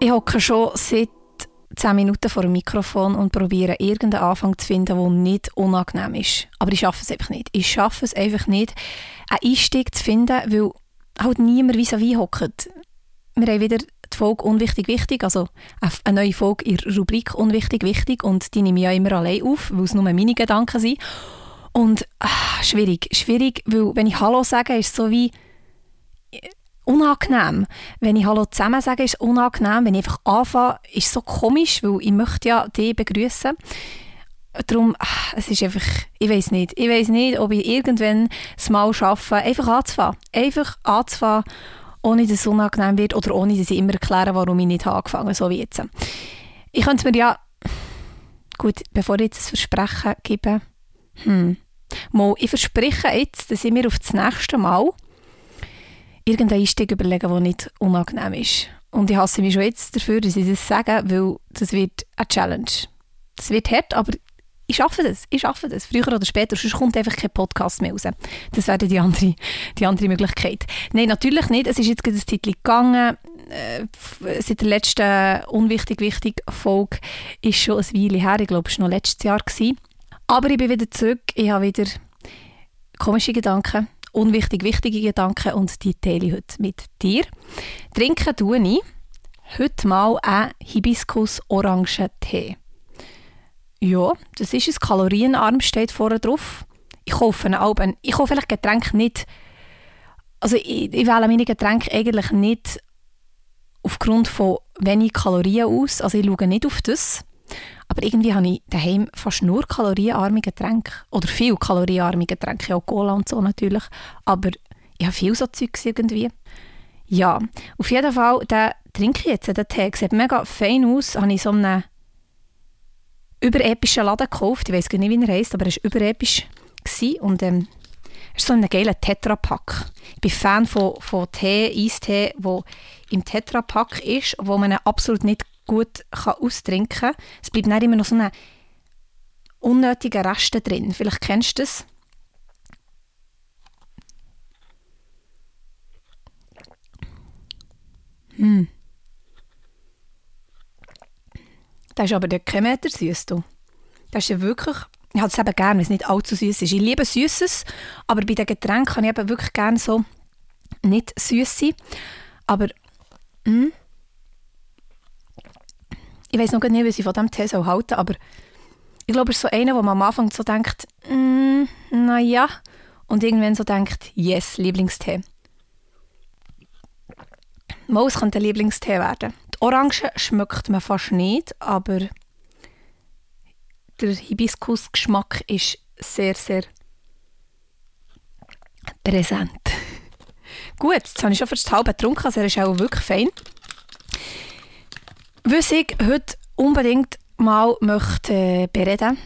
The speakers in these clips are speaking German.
Ich hocke schon seit 10 Minuten vor dem Mikrofon und probiere irgendeinen Anfang zu finden, der nicht unangenehm ist. Aber ich schaffe es einfach nicht. Ich schaffe es einfach nicht, einen Einstieg zu finden, weil halt niemand vis-à-vis hockt. Wir haben wieder die Folge «Unwichtig, wichtig», also eine neue Folge in der Rubrik «Unwichtig, wichtig» und die nehme ich ja immer allein auf, weil es nur meine Gedanken sind. Und ah, schwierig, schwierig, weil wenn ich «Hallo» sage, ist es so wie unangenehm. Wenn ich Hallo zusammen sage, ist es unangenehm. Wenn ich einfach anfange, ist es so komisch, weil ich möchte ja dich begrüßen. Darum, es ist einfach, ich weiß nicht, ich weiß nicht, ob ich irgendwann es mal schaffe, einfach anzufangen. Einfach anzufangen, ohne dass es unangenehm wird oder ohne dass ich immer erkläre, warum ich nicht angefangen habe, so wie jetzt. Ich könnte mir ja, gut, bevor ich jetzt das Versprechen gebe, hm, mal, ich verspreche jetzt, dass ich mir auf das nächste Mal irgendeinen Einstieg überlegen, der nicht unangenehm ist. Und ich hasse mich schon jetzt dafür, dass ich das sage, weil das wird eine Challenge. Das wird hart, aber ich schaffe das. Ich schaffe das. Früher oder später, sonst kommt einfach kein Podcast mehr raus. Das wäre die andere, die andere Möglichkeit. Nein, natürlich nicht. Es ist jetzt gerade ein Titel gegangen. Äh, seit der letzten unwichtig wichtig Folge ist schon ein Weile her. Ich glaube, es war noch letztes Jahr. Gewesen. Aber ich bin wieder zurück. Ich habe wieder komische Gedanken unwichtig wichtige Gedanken und die teile ich heute mit dir. Trinken tue ich heute mal einen Hibiskus-Orangen-Tee. Ja, das ist es. Kalorienarm steht vorne drauf. Ich kaufe einen Alben. Ich kaufe vielleicht Getränke nicht. Also ich, ich wähle meine Getränke eigentlich nicht aufgrund von wenig Kalorien aus. Also ich schaue nicht auf das. Aber irgendwie habe ich daheim fast nur kalorienarme Getränke. Oder viel kalorienarme Getränke, auch Cola und so natürlich. Aber ich habe viel so Zeugs irgendwie. Ja, auf jeden Fall, den trinke ich jetzt, den Tee. Sieht mega fein aus. Habe ich so einen überepischen Laden gekauft. Ich weiß gar nicht, wie er heisst, aber er war überepisch. Und ähm, er ist so ein geiler Tetrapack. Ich bin Fan von, von Tee, Eistee, der im Tetrapack ist, wo man absolut nicht gut kann austrinken kann. Es bleibt dann immer noch so eine unnötige Reste drin. Vielleicht kennst du das. Hm. Das ist aber der kein Meter süß. Das ist ja wirklich... Ich habe es eben gerne, wenn es nicht allzu süß ist. Ich liebe Süßes, aber bei den Getränken kann ich eben wirklich gerne so nicht süß sein. Aber... Mh, ich weiß noch nicht, was ich von diesem Tee soll halten aber ich glaube, es ist so einer, wo man am Anfang so denkt, mm, naja, und irgendwann so denkt, yes, Lieblingstee. Maus könnte ein Lieblingstee werden. Die Orange schmeckt man fast nicht, aber der Hibiskus-Geschmack ist sehr, sehr präsent. Gut, jetzt habe ich schon fast halb getrunken, also er ist auch wirklich fein was ich heute unbedingt mal möchte äh, bereden,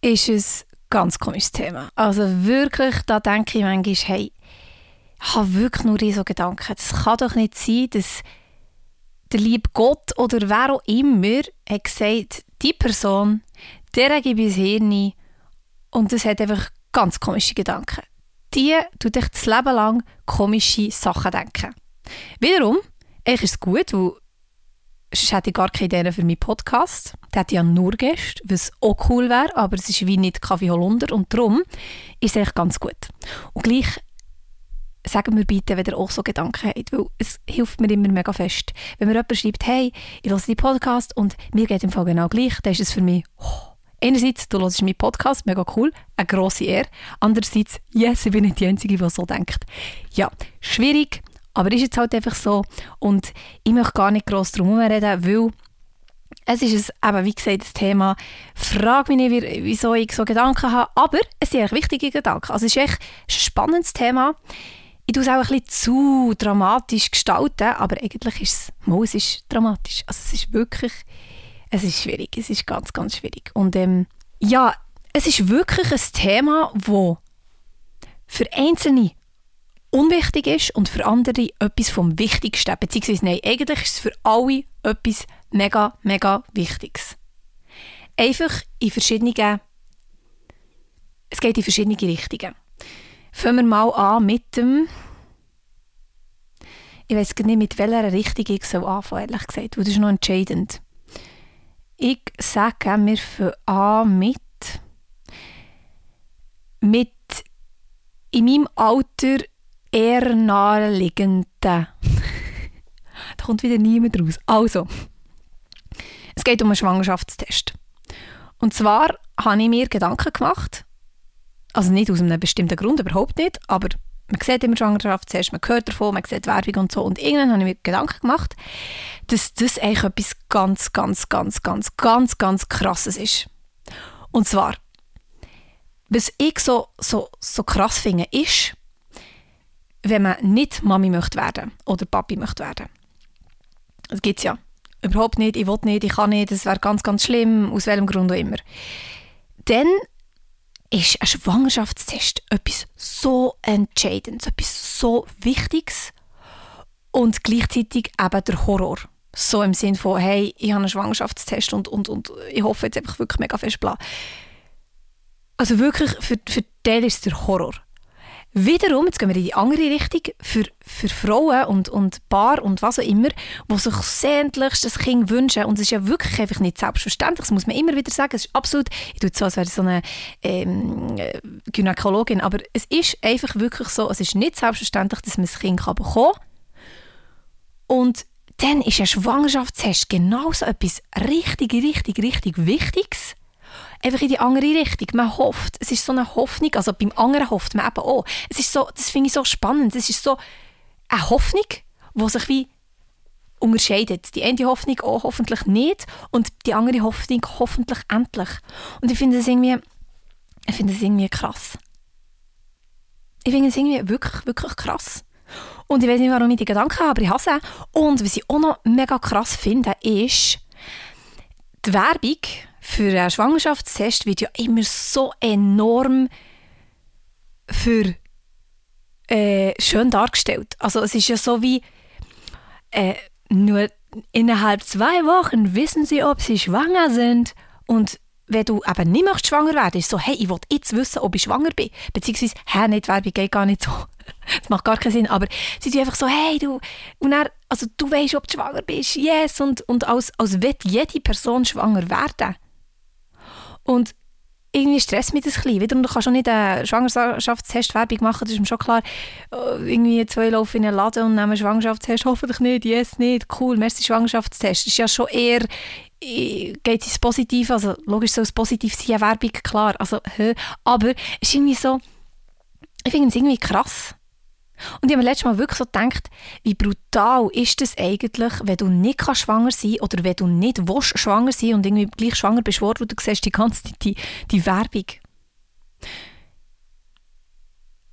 ist ein ganz komisches Thema. Also wirklich, da denke ich manchmal, hey, ich habe wirklich nur so Gedanken. Es kann doch nicht sein, dass der liebe Gott oder wer auch immer hat gesagt, die Person, der gebe ich Hirn und das hat einfach ganz komische Gedanken. Die tut dich das Leben lang komische Sachen denken. Wiederum, eigentlich ist es gut, weil sonst hätte ich gar keine Idee für meinen Podcast. Der hat ja nur Gäste, was auch cool wäre, aber es ist wie nicht Kaffee Holunder und darum ist es eigentlich ganz gut. Und gleich sagen wir bitte, wenn ihr auch so Gedanken habt, weil es hilft mir immer mega fest. Wenn mir jemand schreibt, hey, ich höre deinen Podcast und mir geht im Fall genau gleich, dann ist es für mich, oh, einerseits, du hörst meinen Podcast, mega cool, eine grosse Ehre. Andererseits, yes, ich bin nicht die Einzige, die so denkt. Ja, schwierig, aber ist jetzt halt einfach so. Und ich möchte gar nicht gross drum reden, weil es ist ein, eben, wie gesagt, das Thema, frag mich nicht, wieso ich so Gedanken habe, aber es sind echt wichtige Gedanken. Also es ist echt ein spannendes Thema. Ich tue es auch ein bisschen zu dramatisch gestalten, aber eigentlich ist es, mal, es ist dramatisch. Also es ist wirklich, es ist schwierig, es ist ganz, ganz schwierig. Und ähm, ja, es ist wirklich ein Thema, wo für Einzelne unwichtig ist und für andere etwas vom Wichtigsten. Beziehungsweise nein, eigentlich ist es für alle etwas mega, mega Wichtiges. Einfach in verschiedenen, es geht in verschiedene Richtungen. Fangen wir mal an mit dem, ich weiß nicht, mit welcher Richtung ich soll anfangen, ehrlich gesagt, das ist noch entscheidend. Ich sage, wir fangen an mit, mit in meinem Alter eher naheliegenden. da kommt wieder niemand raus. Also, es geht um einen Schwangerschaftstest. Und zwar habe ich mir Gedanken gemacht, also nicht aus einem bestimmten Grund, überhaupt nicht, aber man sieht immer Schwangerschaftstest, man hört davon, man sieht Werbung und so. Und irgendwann habe ich mir Gedanken gemacht, dass das eigentlich etwas ganz, ganz, ganz, ganz, ganz, ganz Krasses ist. Und zwar, was ich so, so, so krass finde, ist, wenn man nicht Mami möchte werden oder Papi möchte werden. Das gibt es ja. Überhaupt nicht, ich will nicht, ich kann nicht, das wäre ganz, ganz schlimm, aus welchem Grund auch immer. Dann ist ein Schwangerschaftstest etwas so Entscheidendes, etwas so Wichtiges und gleichzeitig eben der Horror. So im Sinn von, hey, ich habe einen Schwangerschaftstest und, und, und ich hoffe jetzt einfach wirklich mega fest bla. Also wirklich, für, für den ist es der Horror. Wiederum, jetzt gehen wir in die andere Richtung, für, für Frauen und, und Paar und was auch immer, die sich sehnlichst das Kind wünschen. Und es ist ja wirklich einfach nicht selbstverständlich, das muss man immer wieder sagen. Es ist absolut, ich tue es so, als wäre ich so eine ähm, Gynäkologin, aber es ist einfach wirklich so, es ist nicht selbstverständlich, dass man das Kind bekommen kann. Und dann ist ein Schwangerschaftstest genauso etwas richtig, richtig, richtig Wichtiges einfach in die andere Richtung. Man hofft, es ist so eine Hoffnung, also beim anderen hofft man eben auch. Es ist so, das finde ich so spannend, es ist so eine Hoffnung, die sich wie unterscheidet. Die eine Hoffnung auch hoffentlich nicht und die andere Hoffnung hoffentlich endlich. Und ich finde das irgendwie, ich finde das irgendwie krass. Ich finde es irgendwie wirklich, wirklich krass. Und ich weiß nicht, warum ich die Gedanken habe, aber ich hasse. Und was ich auch noch mega krass finde, ist die Werbung für einen Schwangerschaftstest wird ja immer so enorm für äh, schön dargestellt. Also es ist ja so wie äh, nur innerhalb zwei Wochen wissen sie, ob sie schwanger sind und wenn du eben nicht möchtest schwanger werden, ist so, hey, ich will jetzt wissen, ob ich schwanger bin. Beziehungsweise, hä, nicht, Werbung geht gar nicht so. das macht gar keinen Sinn. Aber sie tun einfach so, hey, du, und dann, also du weißt, ob du schwanger bist, yes, und, und als, als wird jede Person schwanger werden. Und irgendwie stresst mich das ein bisschen. Wiederum, du kannst auch nicht eine Schwangerschaftstest-Werbung machen, das ist mir schon klar. Äh, irgendwie zwei laufen in einen Laden und nehmen einen Schwangerschaftstest, hoffentlich nicht, yes, nicht, cool, merci Schwangerschaftstest. Das ist ja schon eher, äh, geht ins Positive, also logisch soll es positiv sein, eine Werbung, klar, also, aber es ist irgendwie so, ich finde es irgendwie krass. Und ich habe mir letztes Mal wirklich so gedacht, wie brutal ist das eigentlich, wenn du nicht schwanger sein kannst oder wenn du nicht willst, schwanger sein und irgendwie gleich schwanger bist und du siehst die ganze Zeit die, die Werbung.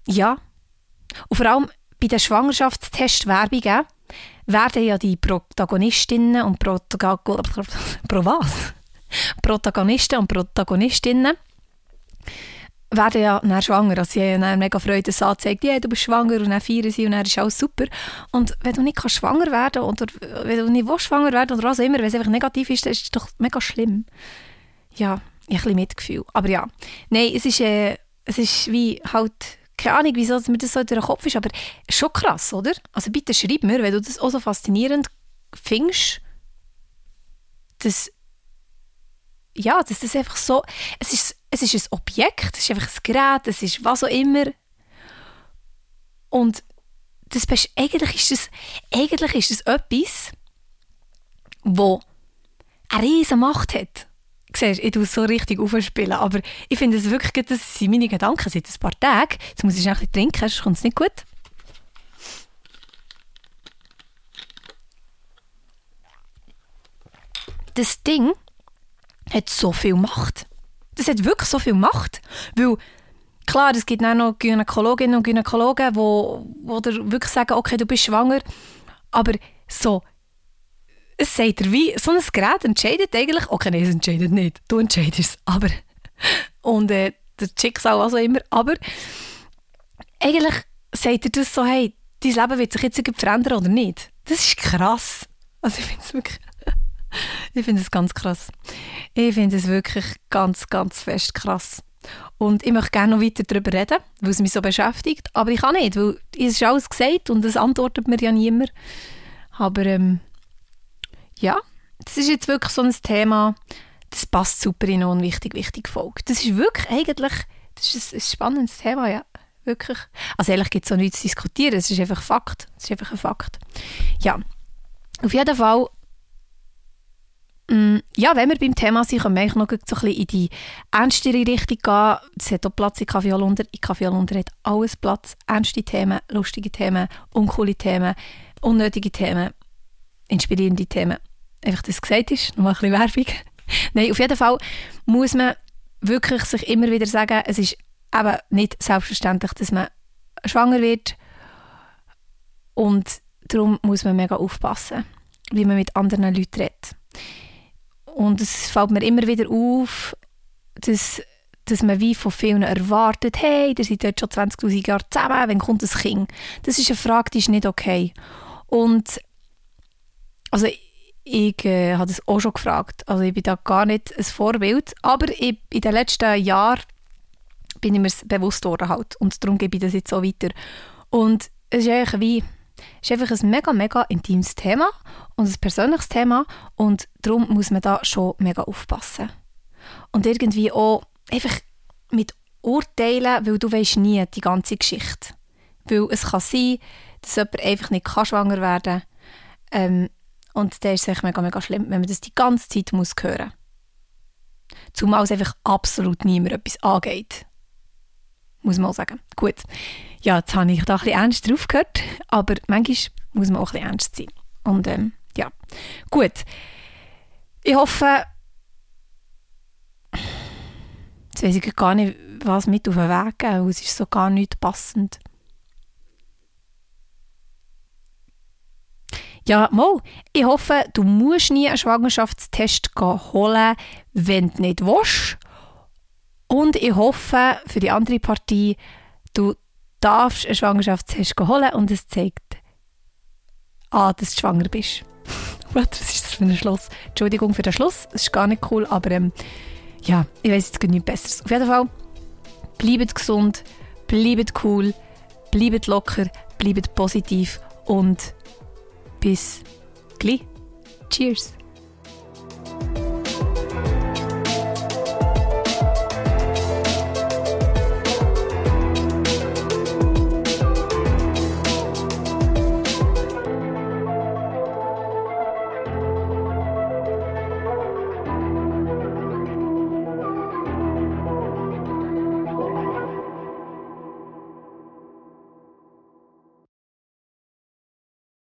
Ja. Und vor allem bei den Schwangerschaftstest-Werbungen werden ja die Protagonistinnen und Protagonisten, Pro was? Protagonisten und Protagonistinnen werden ja dann schwanger. Also sie haben dann mega Freude, dass anzeigt, ja, du bist schwanger und dann feiern sie und dann ist alles super. Und wenn du nicht kannst schwanger werden oder wenn du nicht willst, schwanger werden oder was auch immer, wenn es einfach negativ ist, dann ist es doch mega schlimm. Ja, ich ein bisschen Mitgefühl. Aber ja, nein, es ist, äh, es ist wie halt, keine Ahnung, wieso mir das so in den Kopf ist, aber schon krass, oder? Also bitte schreib mir, wenn du das auch so faszinierend findest, dass ja, dass das einfach so, es ist es ist ein Objekt, es ist einfach ein Gerät, es ist was auch immer. Und das, eigentlich ist es eigentlich ist es etwas, wo eine riesige Macht hat. Siehst, ich tue es so richtig aufspielen, aber ich finde es wirklich gut, das sind meine Gedanken seit ein paar Tagen. Jetzt muss ich schnell ein bisschen trinken, sonst kommt es nicht gut. Das Ding hat so viel Macht das hat wirklich so viel Macht. Weil, klar, es gibt auch noch Gynäkologinnen und Gynäkologen, die wo, wo wirklich sagen, okay, du bist schwanger, aber so, es sagt er wie, so ein Gerät entscheidet eigentlich, okay, nein, es entscheidet nicht, du entscheidest es, aber, und äh, der Schicksal also immer, aber eigentlich sagt ihr das so, hey, dein Leben wird sich jetzt verändern oder nicht? Das ist krass. Also ich finde es wirklich, ich finde es ganz krass. Ich finde es wirklich ganz, ganz fest krass. Und ich möchte gerne noch weiter darüber reden, weil es mich so beschäftigt. Aber ich kann nicht, weil es ist alles gesagt und es antwortet mir ja niemand. Aber ähm, ja, das ist jetzt wirklich so ein Thema, das passt super in eine wichtig, wichtige Folge. Das ist wirklich eigentlich, das ist ein, ein spannendes Thema, ja. Wirklich. Also ehrlich gibt es auch nichts zu diskutieren, es ist einfach Fakt. Es ist einfach ein Fakt. Ja, auf jeden Fall ja, wenn wir beim Thema sind, können wir noch so ein bisschen in die ernstere Richtung gehen. Es hat auch Platz in Kaffee Holunder. In Kaffee Holunder hat alles Platz. Ernste Themen, lustige Themen, uncoole Themen, unnötige Themen, inspirierende Themen. Einfach, dass es gesagt ist. Nochmal ein bisschen Werbung. Nein, auf jeden Fall muss man wirklich sich immer wieder sagen, es ist eben nicht selbstverständlich, dass man schwanger wird. Und darum muss man mega aufpassen, wie man mit anderen Leuten redet. Und es fällt mir immer wieder auf, dass, dass man wie von vielen erwartet, hey, ihr seid jetzt schon 20'000 Jahre zusammen, wann kommt das Kind? Das ist eine Frage, die ist nicht okay. Und also ich äh, habe das auch schon gefragt. Also ich bin da gar nicht ein Vorbild. Aber ich, in den letzten Jahren bin ich mir bewusst geworden halt. Und darum gebe ich das jetzt so weiter. Und es ist eigentlich wie ist einfach ein mega, mega intimes Thema und ein persönliches Thema und darum muss man da schon mega aufpassen. Und irgendwie auch einfach mit urteilen, weil du weißt nie die ganze Geschichte. Weil es kann sein, dass jemand einfach nicht kann schwanger werden. Ähm, und dann ist es mega, mega schlimm, wenn man das die ganze Zeit muss hören muss. Zumal es einfach absolut niemand etwas angeht. Muss man auch sagen. Gut ja, jetzt habe ich da ein bisschen ernst drauf gehört, aber manchmal muss man auch ein bisschen ernst sein. Und ähm, ja, gut. Ich hoffe, jetzt weiß ich gar nicht, was mit auf den Weg geben, es ist so gar nicht passend. Ja, mal, ich hoffe, du musst nie einen Schwangerschaftstest holen, wenn du nicht willst. Und ich hoffe für die andere Partie, du darfst einen Schwangerschaftstest holen und es zeigt an, dass du schwanger bist. Was ist das für ein Schluss? Entschuldigung für den Schluss, das ist gar nicht cool, aber ähm, ja, ich weiß jetzt nichts Besseres. Auf jeden Fall, bleibt gesund, bleibt cool, bleibt locker, bleibt positiv und bis gleich. Cheers!